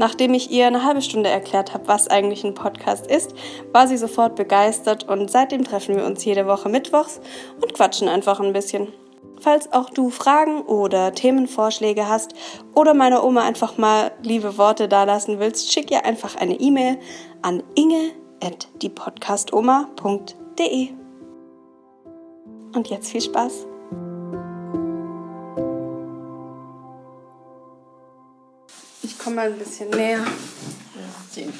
Nachdem ich ihr eine halbe Stunde erklärt habe, was eigentlich ein Podcast ist, war sie sofort begeistert und seitdem treffen wir uns jede Woche mittwochs und quatschen einfach ein bisschen. Falls auch du Fragen oder Themenvorschläge hast oder meiner Oma einfach mal liebe Worte dalassen willst, schick ihr einfach eine E-Mail an inge@diepodcastoma.de. Und jetzt viel Spaß. Ich komme mal ein bisschen näher. Zehn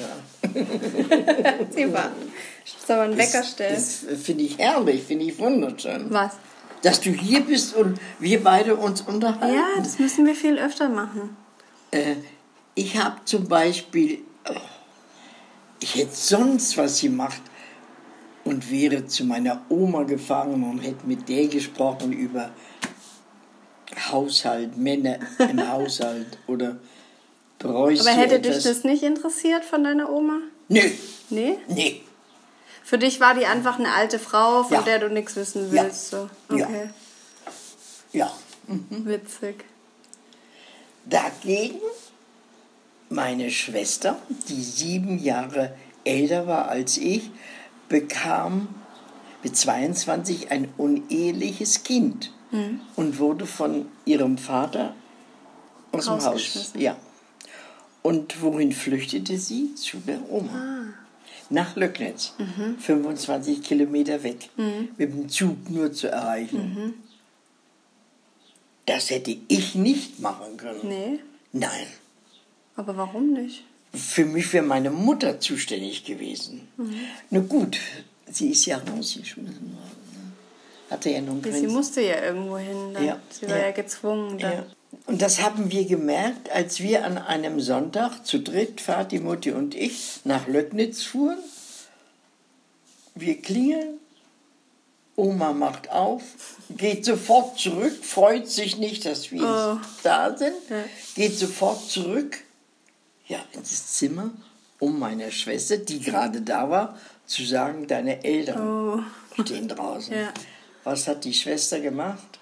Zieh mal. Soll man einen Wecker stellen? Das finde ich herrlich, finde ich wunderschön. Was? Dass du hier bist und wir beide uns unterhalten. Ja, das müssen wir viel öfter machen. Äh, ich habe zum Beispiel, oh, ich hätte sonst was gemacht und wäre zu meiner Oma gefahren und hätte mit der gesprochen über Haushalt, Männer im Haushalt oder bräuchte Aber hätte etwas. dich das nicht interessiert von deiner Oma? Nö, Nee? nee. Für dich war die einfach eine alte Frau, von Ja. der du nichts wissen Ja. willst. So. Ja. Okay, Ja. witzig. Dagegen meine Schwester, die sieben Jahre älter war als ich, bekam mit 22 ein uneheliches Kind und wurde von ihrem Vater aus dem Haus. Ja. Und wohin flüchtete sie? Zu der Oma. Nach Löcknitz, 25 Kilometer weg, mit dem Zug nur zu erreichen. Das hätte ich nicht machen können. Nee, Nein. aber warum nicht? Für mich wäre meine Mutter zuständig gewesen. Na gut, sie ist ja rausgeschmissen worden. ne? Hatte ja nun Sie keinen musste ja irgendwo hin. Dann. Ja, Sie war ja, ja. gezwungen. Dann. Ja. Und das haben wir gemerkt, als wir an einem Sonntag zu dritt, Vati, Mutti und ich, nach Löcknitz fuhren. Wir klingeln, Oma macht auf, geht sofort zurück, freut sich nicht, dass wir Oh. da sind, geht sofort zurück, ja, ins Zimmer, um meiner Schwester, die gerade da war, zu sagen, deine Eltern Oh. stehen draußen. Ja. Was hat die Schwester gemacht?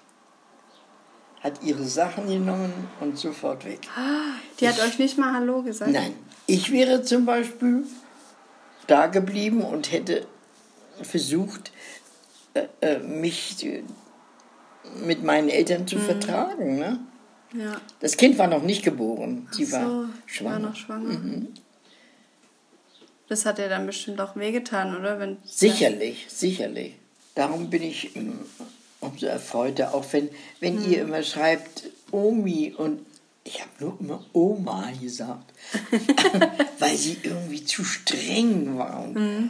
Hat ihre Sachen genommen und sofort weg. Die hat euch nicht mal Hallo gesagt? Nein, ich wäre zum Beispiel da geblieben und hätte versucht, äh, äh, mich äh, mit meinen Eltern Mhm. zu vertragen. Ne? Ja. Das Kind war noch nicht geboren, sie so, war schwanger. Mhm. War noch schwanger. Das hat dir dann bestimmt auch wehgetan, oder? Wenn Sicherlich, sicherlich. Darum bin ich ähm, umso erfreuter, auch wenn, wenn Hm. ihr immer schreibt Omi und ich habe nur immer Oma gesagt, weil sie irgendwie zu streng war. Und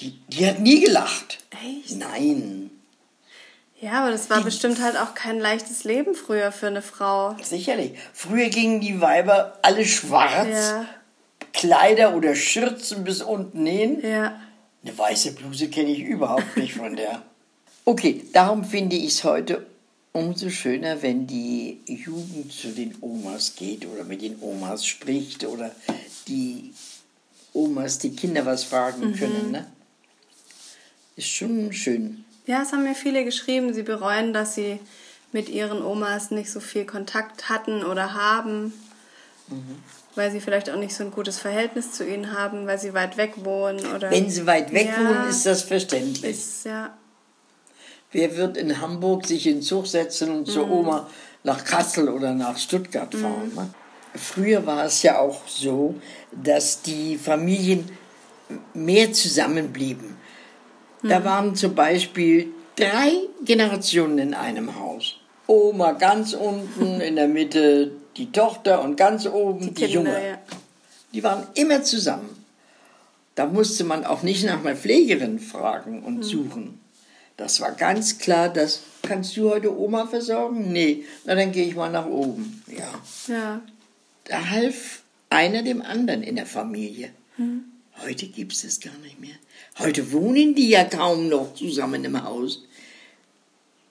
Die, die hat nie gelacht. Hm. Echt? Nein, Ja, aber das war bestimmt halt auch kein leichtes Leben früher für eine Frau. sicherlich. Früher gingen die Weiber alle schwarz, Ja, Kleider oder Schürzen bis unten hin. ja. Eine weiße Bluse kenne ich überhaupt nicht von der. Okay, darum finde ich es heute umso schöner, wenn die Jugend zu den Omas geht oder mit den Omas spricht oder die Omas die Kinder was fragen können. Ne? Ist schon schön. Ja, es haben mir viele geschrieben, sie bereuen, dass sie mit ihren Omas nicht so viel Kontakt hatten oder haben, weil sie vielleicht auch nicht so ein gutes Verhältnis zu ihnen haben, weil sie weit weg wohnen oder Wenn sie weit weg Ja. wohnen, ist das verständlich. ist ja Wer wird in Hamburg sich in den Zug setzen und Mhm. zur Oma nach Kassel oder nach Stuttgart fahren? Ne? Früher war es ja auch so, dass die Familien mehr zusammenblieben. Mhm. Da waren zum Beispiel drei Generationen in einem Haus. Oma ganz unten, in der Mitte die Tochter und ganz oben die, Kinder, Junge. ja. Die waren immer zusammen. Da musste man auch nicht nach einer Pflegerin fragen und suchen. Das war ganz klar, dass kannst du heute Oma versorgen? Nee, na dann gehe ich mal nach oben. Ja. Ja. Da half einer dem anderen in der Familie. Heute gibt es das gar nicht mehr. Heute wohnen die ja kaum noch zusammen im Haus.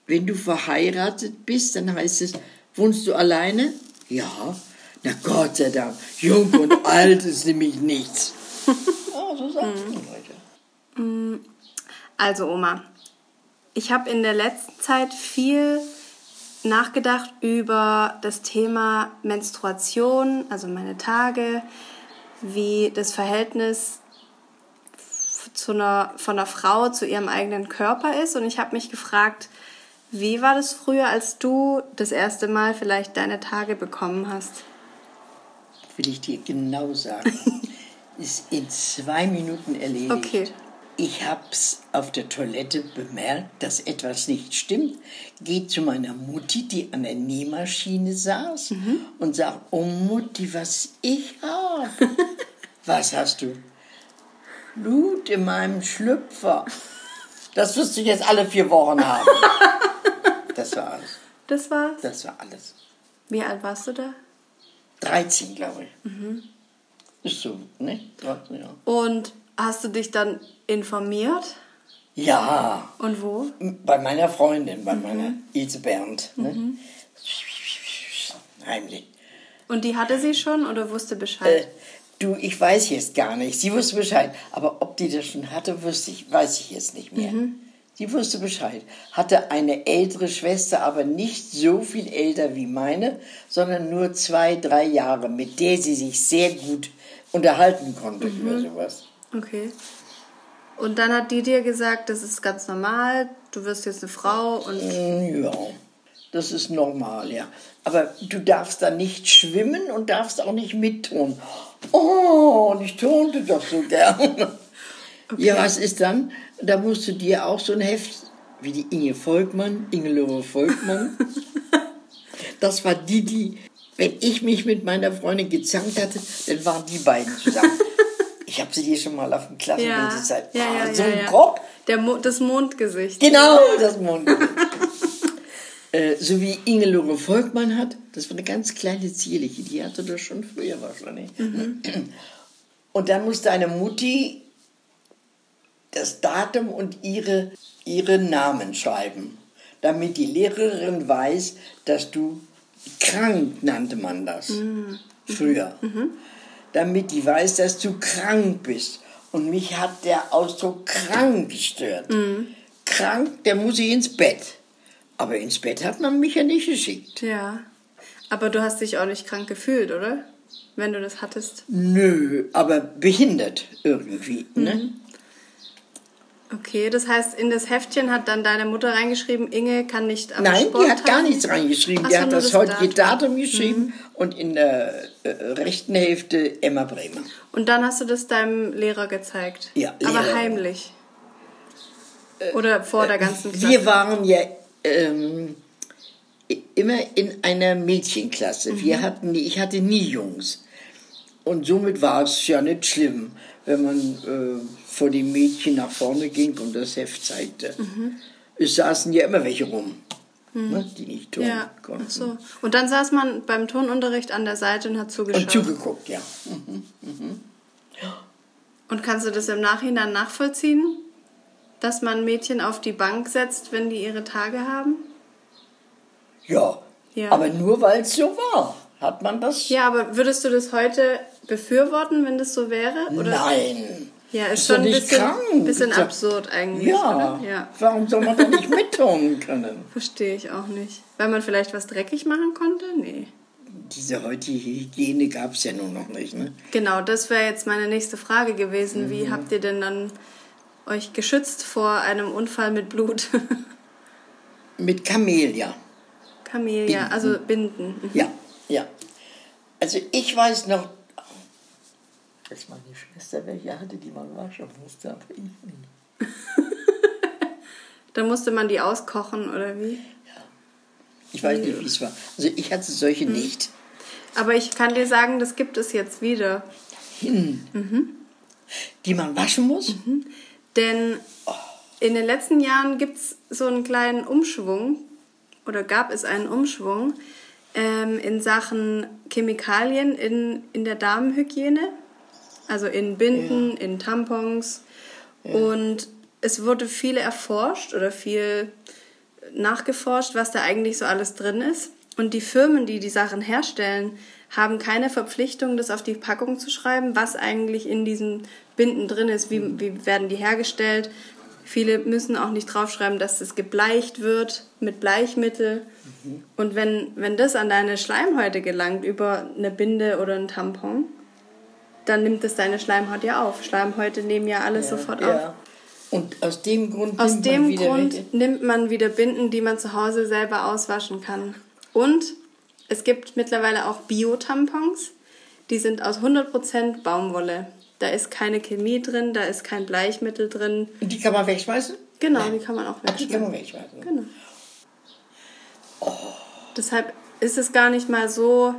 Wenn du verheiratet bist, dann heißt es, wohnst du alleine? Ja. Na Gott sei Dank, jung und alt ist nämlich nichts. Ja, so sagt man heute. Also Oma, ich habe in der letzten Zeit viel nachgedacht über das Thema Menstruation, also meine Tage, wie das Verhältnis zu einer, von einer Frau zu ihrem eigenen Körper ist. Und ich habe mich gefragt, wie war das früher, als du das erste Mal vielleicht deine Tage bekommen hast? Will ich dir genau sagen. ist in zwei Minuten erledigt. Okay. Ich hab's auf der Toilette bemerkt, dass etwas nicht stimmt. Geht zu meiner Mutti, die an der Nähmaschine saß, und sagt: Oh Mutti, was ich hab. was hast du? Blut in meinem Schlüpfer. Das wirst du jetzt alle vier Wochen haben. Das war alles. Das war's? Das war alles. Wie alt warst du da? 13, glaube ich. Ist so, ne? 13, ja. Und hast du dich dann informiert? Ja, Und wo? bei meiner Freundin, bei meiner Ilse Bernd. Ne? Heimlich. Und die hatte sie schon oder wusste Äh, Bescheid? du, ich weiß jetzt gar nicht. Sie wusste Bescheid. Aber ob die das schon hatte, wusste ich, weiß ich jetzt nicht mehr. Sie wusste Bescheid. Hatte eine ältere Schwester, aber nicht so viel älter wie meine, sondern nur zwei, drei Jahre, mit der sie sich sehr gut unterhalten konnte über sowas. Okay. Und dann hat die dir gesagt, das ist ganz normal, du wirst jetzt eine Frau und Ja, das ist normal, ja. Aber du darfst da nicht schwimmen und darfst auch nicht mittun. Oh, und ich turnte doch so gern. Ja, was ist dann? Da musst du dir auch so ein Heft, wie die Inge Volkmann, Ingelore Volkmann. Das war die, die, wenn ich mich mit meiner Freundin gezankt hatte, dann waren die beiden zusammen. Ich habe sie dir schon mal auf dem Klassenbild ja, gezeigt. ja, Ah, ja, so ja, ein ja. Kopf. Der Mo das Mondgesicht. Genau, das Mondgesicht. äh, so wie Ingelore Volkmann hat, das war eine ganz kleine zierliche, die hatte das schon früher wahrscheinlich. Und dann muss deine Mutti das Datum und ihre, ihre Namen schreiben, damit die Lehrerin weiß, dass du krank nannte man das früher. Damit die weiß, dass du krank bist. Und mich hat der Ausdruck krank gestört. Krank, der muss ich ins Bett. Aber ins Bett hat man mich ja nicht geschickt. Ja. Aber du hast dich auch nicht krank gefühlt, oder? Wenn du das hattest. Nö, aber behindert irgendwie. Mhm. Ne? Okay, das heißt, in das Heftchen hat dann deine Mutter reingeschrieben, Inge kann nicht am Nein, die hat gar nichts reingeschrieben. Ach die hat das heutige Datum. Datum geschrieben und in der äh, rechten Hälfte Emma Bremer. Und dann hast du das deinem Lehrer gezeigt. Ja, Aber Lehrer. heimlich. Oder vor der ganzen Klasse. Wir waren ja ähm, immer in einer Mädchenklasse. Mhm. Wir hatten, ich hatte nie Jungs. Und somit war es ja nicht schlimm, wenn man äh, vor dem Mädchen nach vorne ging und das Heft zeigte. Mhm. Es saßen ja immer welche rum, ne, die nicht tun ja, konnten. so. Und dann saß man beim Turnunterricht an der Seite und hat zugeschaut. Und zugeguckt, ja. Und kannst du das im Nachhinein nachvollziehen, dass man Mädchen auf die Bank setzt, wenn die ihre Tage haben? Ja, Ja. aber nur weil es so war, hat man das. Ja, aber würdest du das heute befürworten, wenn das so wäre? Oder? Nein. Ja, ist Ist schon ein bisschen, krank. bisschen absurd eigentlich. Ja. Ja. Warum soll man da nicht mittun können? Verstehe ich auch nicht. Weil man vielleicht was dreckig machen konnte? Nee. Diese heutige Hygiene gab es ja nur noch nicht. Ne? Genau, das wäre jetzt meine nächste Frage gewesen. Mhm. Wie habt ihr denn dann euch geschützt vor einem Unfall mit Blut? Mit Camellia. Camellia, Binden. also Binden. Mhm. Ja, ja. Also ich weiß noch, dass meine Schwester welche hatte, die man waschen musste, aber ich nicht. Dann musste man die auskochen oder wie? Ich weiß nicht, wie es war. Also ich hatte solche Mhm. nicht. Aber ich kann dir sagen, das gibt es jetzt wieder. Die man waschen muss? Mhm. Denn in den letzten Jahren gibt es so einen kleinen Umschwung oder gab es einen Umschwung ähm, in Sachen Chemikalien in, in der Damenhygiene. Also in Binden, in Tampons. Und es wurde viel erforscht oder viel nachgeforscht, was da eigentlich so alles drin ist. Und die Firmen, die die Sachen herstellen, haben keine Verpflichtung, das auf die Packung zu schreiben, was eigentlich in diesen Binden drin ist, wie, wie werden die hergestellt. Viele müssen auch nicht draufschreiben, dass es gebleicht wird mit Bleichmittel. Und wenn, wenn das an deine Schleimhäute gelangt über eine Binde oder einen Tampon, dann nimmt es deine Schleimhaut ja auf. Schleimhäute nehmen ja alles sofort auf. Ja. Und aus dem Grund Aus nimmt dem man wieder Grund welche- nimmt man wieder Binden, die man zu Hause selber auswaschen kann. Und es gibt mittlerweile auch Bio-Tampons. Die sind aus 100% Baumwolle. Da ist keine Chemie drin, da ist kein Bleichmittel drin. Und die kann man wegschmeißen? Genau, die kann man auch Ach, die kann man wegschmeißen. wegschmeißen. Genau. Deshalb ist es gar nicht mal so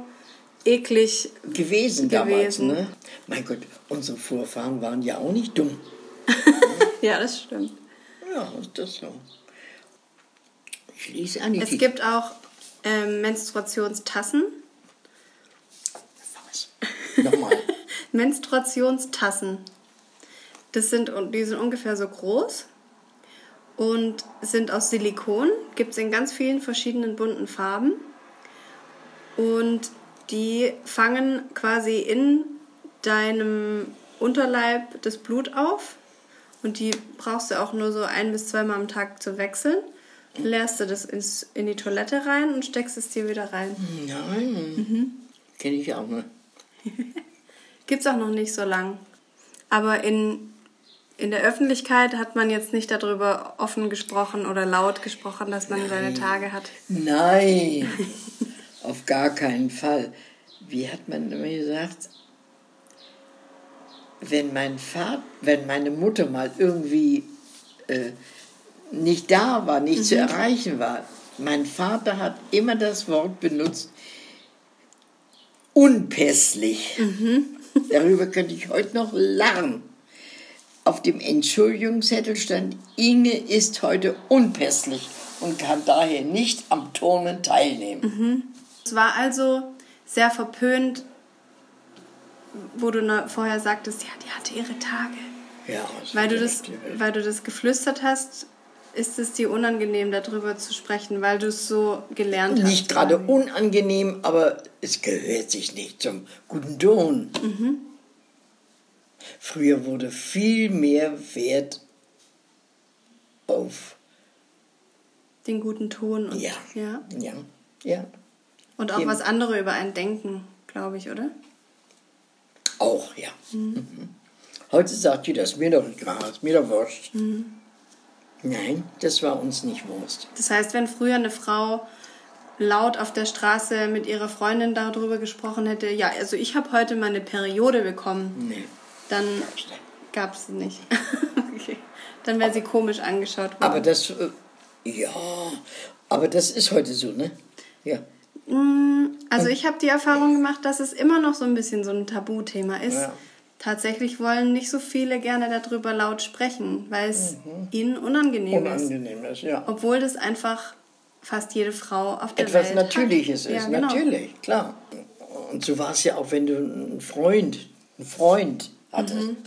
eklig. Gewesen, damals, Gewesen. ne? Mein Gott, unsere Vorfahren waren ja auch nicht dumm. Ja, das stimmt. Ja, ist das so. Ich lese an die Es gibt auch ähm, Menstruationstassen. Was? Nochmal. Menstruationstassen. Das sind, die sind ungefähr so groß und sind aus Silikon. Gibt es in ganz vielen verschiedenen bunten Farben. Und die fangen quasi in deinem Unterleib das Blut auf. Und die brauchst du auch nur so ein bis zweimal am Tag zu wechseln. Dann leerst du das ins, in die Toilette rein und steckst es dir wieder rein. Nein. Mhm. Kenne ich auch, ne? Gibt's auch noch nicht so lang. Aber in, in der Öffentlichkeit hat man jetzt nicht darüber offen gesprochen oder laut gesprochen, dass man seine Tage hat. Nein, auf gar keinen Fall. Wie hat man immer gesagt? Wenn mein Vater, wenn meine Mutter mal irgendwie äh, nicht da war, nicht zu erreichen war, mein Vater hat immer das Wort benutzt, unpässlich. Darüber könnte ich heute noch lachen. Auf dem Entschuldigungszettel stand, Inge ist heute unpässlich und kann daher nicht am Turnen teilnehmen. Es war also sehr verpönt, wo du vorher sagtest, ja, die hatte ihre Tage. Ja, Weil du das, weil du das geflüstert hast, ist es dir unangenehm, darüber zu sprechen, weil du es so gelernt hast. Nicht gerade unangenehm, aber es gehört sich nicht zum guten Ton. Mhm. Früher wurde viel mehr Wert auf Den guten Ton und ja, ja. ja, ja, Und auch was andere über einen denken, glaube ich, oder? auch ja. Mhm. Heute sagt jeder, das mir doch egal, mir doch wurscht. Mhm. Nein, das war uns nicht Wurst. Das heißt, wenn früher eine Frau laut auf der Straße mit ihrer Freundin darüber gesprochen hätte, ja, also ich habe heute meine Periode bekommen, Nee. dann gab es sie nicht. okay. Dann wäre sie komisch angeschaut worden. Aber das, äh, ja, aber das ist heute so, ne? Ja. Mm, Also ich habe die Erfahrung gemacht, dass es immer noch so ein bisschen so ein Tabuthema ist. Ja. Tatsächlich wollen nicht so viele gerne darüber laut sprechen, weil es ihnen unangenehm, ist. Mhm. Unangenehm ist, ja. Obwohl das einfach fast jede Frau auf der Etwas Welt Natürliches hat. ist, Ja, genau. natürlich, klar. Und so war es ja auch, wenn du einen Freund, einen Freund hattest. Mhm.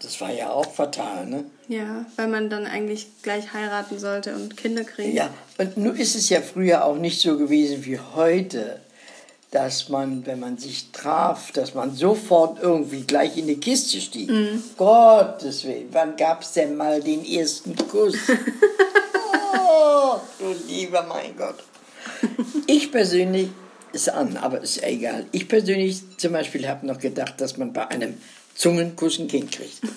Das war ja auch fatal, ne? Ja, weil man dann eigentlich gleich heiraten sollte und Kinder kriegen. Ja, und nun ist es ja früher auch nicht so gewesen wie heute, dass man, wenn man sich traf, dass man sofort irgendwie gleich in die Kiste stieg. Mhm. Gottes Willen, wann gab es denn mal den ersten Kuss? oh, du lieber mein Gott. Ich persönlich, ist an, aber ist ja egal. Ich persönlich zum Beispiel habe noch gedacht, dass man bei einem Zungenkuss ein Kind kriegt.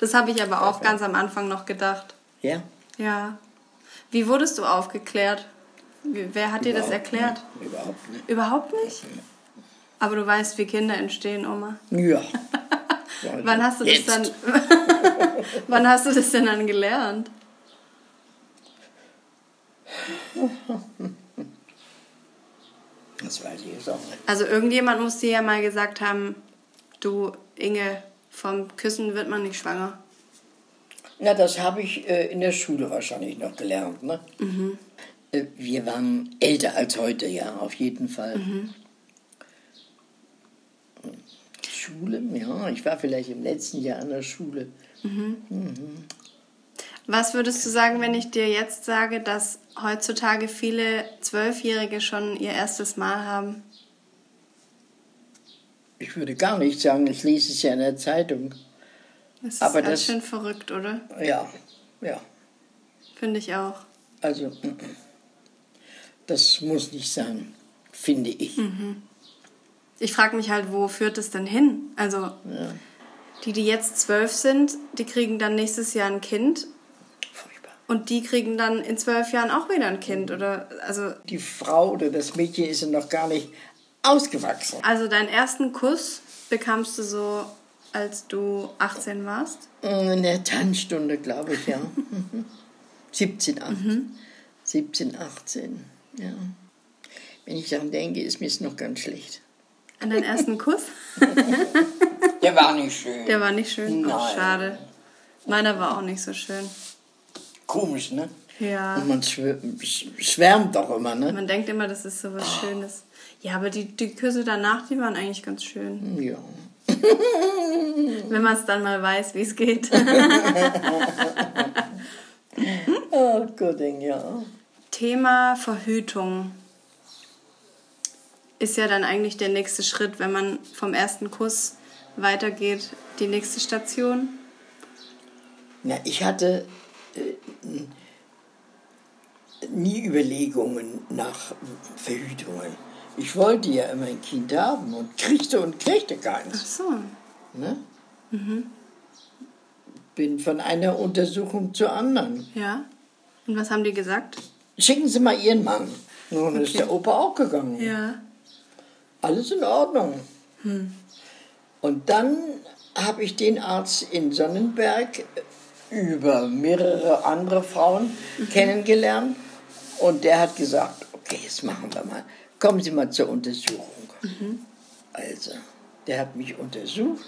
Das habe ich aber auch ganz am Anfang noch gedacht. Ja? Ja. Wie wurdest du aufgeklärt? Wer hat dir das erklärt? Nicht. Überhaupt nicht. Überhaupt nicht? Aber du weißt, wie Kinder entstehen, Oma. Ja. Wann hast du das Jetzt. dann? Wann hast du das denn dann gelernt? Das weiß ich jetzt auch nicht. Also irgendjemand muss dir ja mal gesagt haben, du Inge, vom Küssen wird man nicht schwanger. Na, das habe ich äh, in der Schule wahrscheinlich noch gelernt. Ne? Äh, wir waren älter als heute, ja, auf jeden Fall. Schule, ja, ich war vielleicht im letzten Jahr an der Schule. Was würdest du sagen, wenn ich dir jetzt sage, dass heutzutage viele Zwölfjährige schon ihr erstes Mal haben? Ich würde gar nicht sagen, ich lese es ja in der Zeitung. Das ist Aber ganz das- schön verrückt, oder? Ja, ja. Finde ich auch. Also, mm, mm. das muss nicht sein, finde ich. Ich frage mich halt, wo führt es denn hin? Also, die, die jetzt zwölf sind, die kriegen dann nächstes Jahr ein Kind. Und die kriegen dann in zwölf Jahren auch wieder ein Kind, oder? Also, Die Frau oder das Mädchen ist ja noch gar nicht ausgewachsen. also deinen ersten Kuss bekamst du so, als du 18 warst? In der Tanzstunde, glaube ich, ja. Mhm. 17, 18. 17, 18, ja. Wenn ich daran denke, ist mir es noch ganz schlecht. An deinen ersten Kuss? Der war nicht schön. Der war nicht schön. Oh, Nein. schade. Meiner war auch nicht so schön. Komisch, ne? Ja. Und man schwär- sch- schwärmt doch immer, ne? Man denkt immer, das ist so was Schönes. Ja, aber die, die Küsse danach, die waren eigentlich ganz schön. Ja. Wenn man es dann mal weiß, wie es geht. Oh Gott, ja. Thema Verhütung ist ja dann eigentlich der nächste Schritt, wenn man vom ersten Kuss weitergeht, die nächste Station. Na, ich hatte äh, nie Überlegungen nach Verhütungen. Ich wollte ja immer ein Kind haben und kriegte und kriegte Ach keins. so. Ne? Bin von einer Untersuchung zur anderen. Ja. Und was haben die gesagt? Schicken Sie mal Ihren Mann. Nun ist Okay. der Opa auch gegangen. Ja. Alles in Ordnung. Und dann habe ich den Arzt in Sonnenberg über mehrere andere Frauen kennengelernt. Und der hat gesagt, okay, jetzt machen wir mal. Kommen Sie mal zur Untersuchung. Also, der hat mich untersucht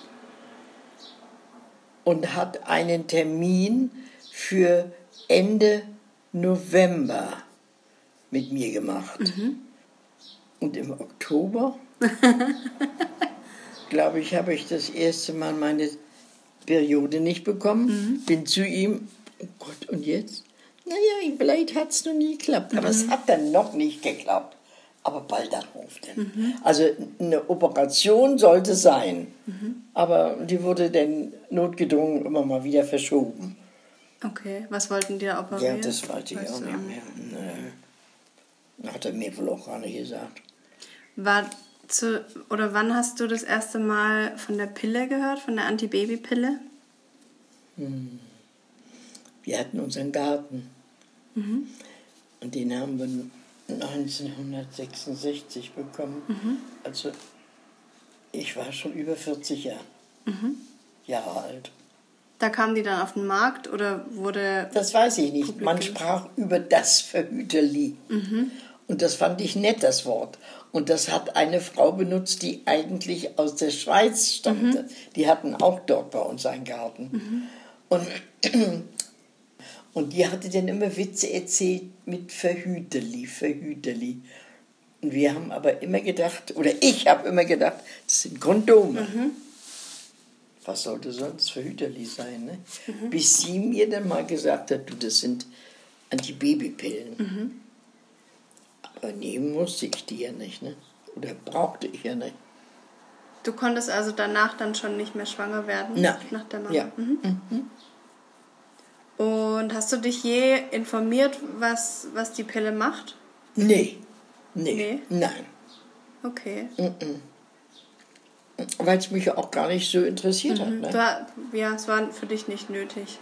und hat einen Termin für Ende November mit mir gemacht. Und im Oktober, glaube ich, habe ich das erste Mal meine Periode nicht bekommen. Bin zu ihm, oh Gott, und jetzt? Naja, vielleicht hat es noch nie geklappt. Aber es hat dann noch nicht geklappt. Aber bald darauf denn. Also eine Operation sollte sein. Aber die wurde dann notgedrungen immer mal wieder verschoben. Okay. Was wollten die da Ja, operieren? das weiß ich Weißt auch nicht mehr. Nee. Hat er mir wohl auch gar nicht gesagt. War zu, oder wann hast du das erste Mal von der Pille gehört, von der Antibabypille? Wir hatten unseren Garten. Und den haben wir 1966 bekommen. Also ich war schon über 40 Jahre, Jahre alt. Da kamen die dann auf den Markt oder wurde. Das weiß ich nicht. Man sprach über das Verhüterli. Und das fand ich nett, das Wort. Und das hat eine Frau benutzt, die eigentlich aus der Schweiz stammte. Die hatten auch dort bei uns einen Garten. Und, und die hatte dann immer Witze erzählt mit Verhüterli, Verhüterli. Und wir haben aber immer gedacht, oder ich habe immer gedacht, das sind Kondome. Was sollte sonst Verhüterli sein, ne? Bis sie mir dann mal gesagt hat, du, das sind Antibabypillen. Aber nehmen musste ich die ja nicht, ne? Oder brauchte ich ja nicht. Du konntest also danach dann schon nicht mehr schwanger werden? Nein. Nach der Mama? Ja. Mhm. Und hast du dich je informiert, was, was die Pille macht? Nee. Nee. Nee? Nein. Okay. Weil es mich auch gar nicht so interessiert hat, Du, ne? ha- ja, es war für dich nicht nötig.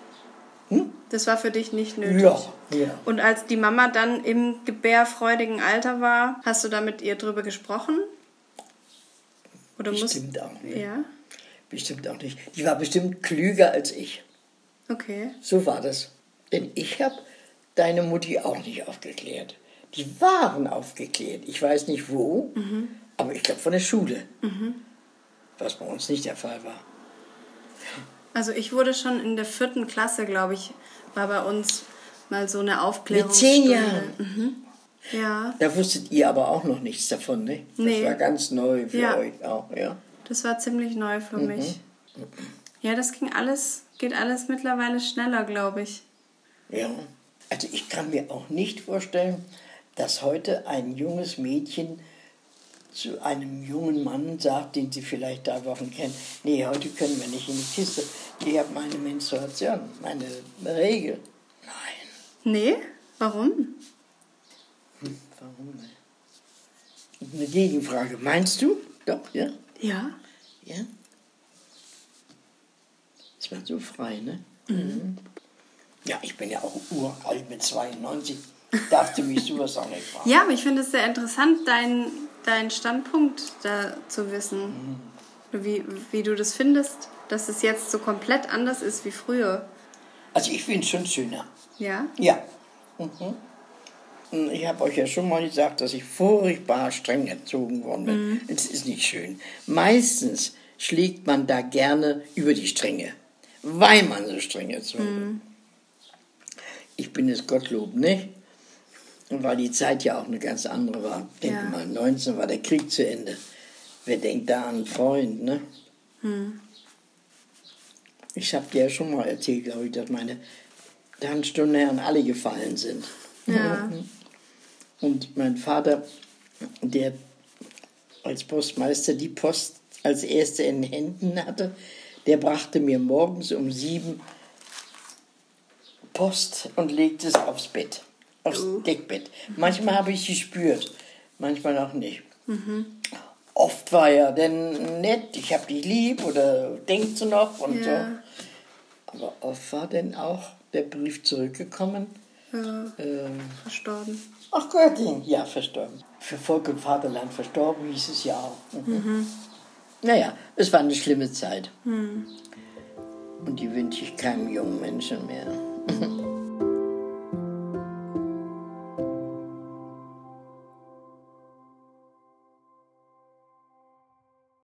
Das war für dich nicht nötig. Ja, ja. Und als die Mama dann im gebärfreudigen Alter war, hast du da mit ihr drüber gesprochen? Oder Bestimmt auch musst, nicht. Ja, Bestimmt auch nicht. Die war bestimmt klüger als ich. okay. So war das. Denn ich habe deine Mutti auch nicht aufgeklärt. Die waren aufgeklärt. Ich weiß nicht wo, aber ich glaube von der Schule. Was bei uns nicht der Fall war. Also ich wurde schon in der vierten Klasse, glaube ich, war bei uns mal so eine Aufklärung. Mit zehn Jahren. Ja. Da wusstet ihr aber auch noch nichts davon, ne? Das Nee. war ganz neu für Ja. euch auch, ja. Das war ziemlich neu für mich. Ja, das ging alles, geht alles mittlerweile schneller, glaube ich. Ja. Also ich kann mir auch nicht vorstellen, dass heute ein junges Mädchen zu einem jungen Mann sagt, den sie vielleicht da Wochen kennen, nee, heute können wir nicht in die Kiste. Ich habe meine Menstruation, meine Regel. Nein. Nee? Warum? Hm, warum nicht? Eine Gegenfrage. Meinst du? Doch, ja? Ja. Ja? Ist man so frei, ne? Mhm. Ja, ich bin ja auch uralt mit 92. Darfst du mich sowas auch nicht fragen? Ja, aber ich finde es sehr interessant, deinen dein Standpunkt da zu wissen. Wie, wie du das findest, dass es jetzt so komplett anders ist wie früher. Also ich finde es schon schöner. Ja? Ja. Mhm. Ich habe euch ja schon mal gesagt, dass ich furchtbar streng erzogen worden bin. Es ist nicht schön. Meistens schlägt man da gerne über die Stränge, weil man so streng erzogen wird. Ich bin es Gottlob nicht. Und weil die Zeit ja auch eine ganz andere war. Denke Ja. mal, 19 war der Krieg zu Ende. Wer denkt da an einen Freund, ne? Ich habe dir ja schon mal erzählt, glaube ich, dass meine Tanzstundenherren alle gefallen sind. Ja. Und mein Vater, der als Postmeister die Post als erste in den Händen hatte, der brachte mir morgens um sieben Post und legte es aufs Bett, aufs Deckbett. Manchmal habe ich gespürt, manchmal auch nicht. Oft war er dann nett, ich hab dich lieb oder denkst du noch und Ja. so. Aber oft war dann auch der Brief zurückgekommen. ja. Ähm, Verstorben. Ach Göttin, ja, verstorben. Für Volk und Vaterland verstorben hieß es ja auch. Mhm. Naja, es war eine schlimme Zeit. Und die wünsche ich keinem jungen Menschen mehr.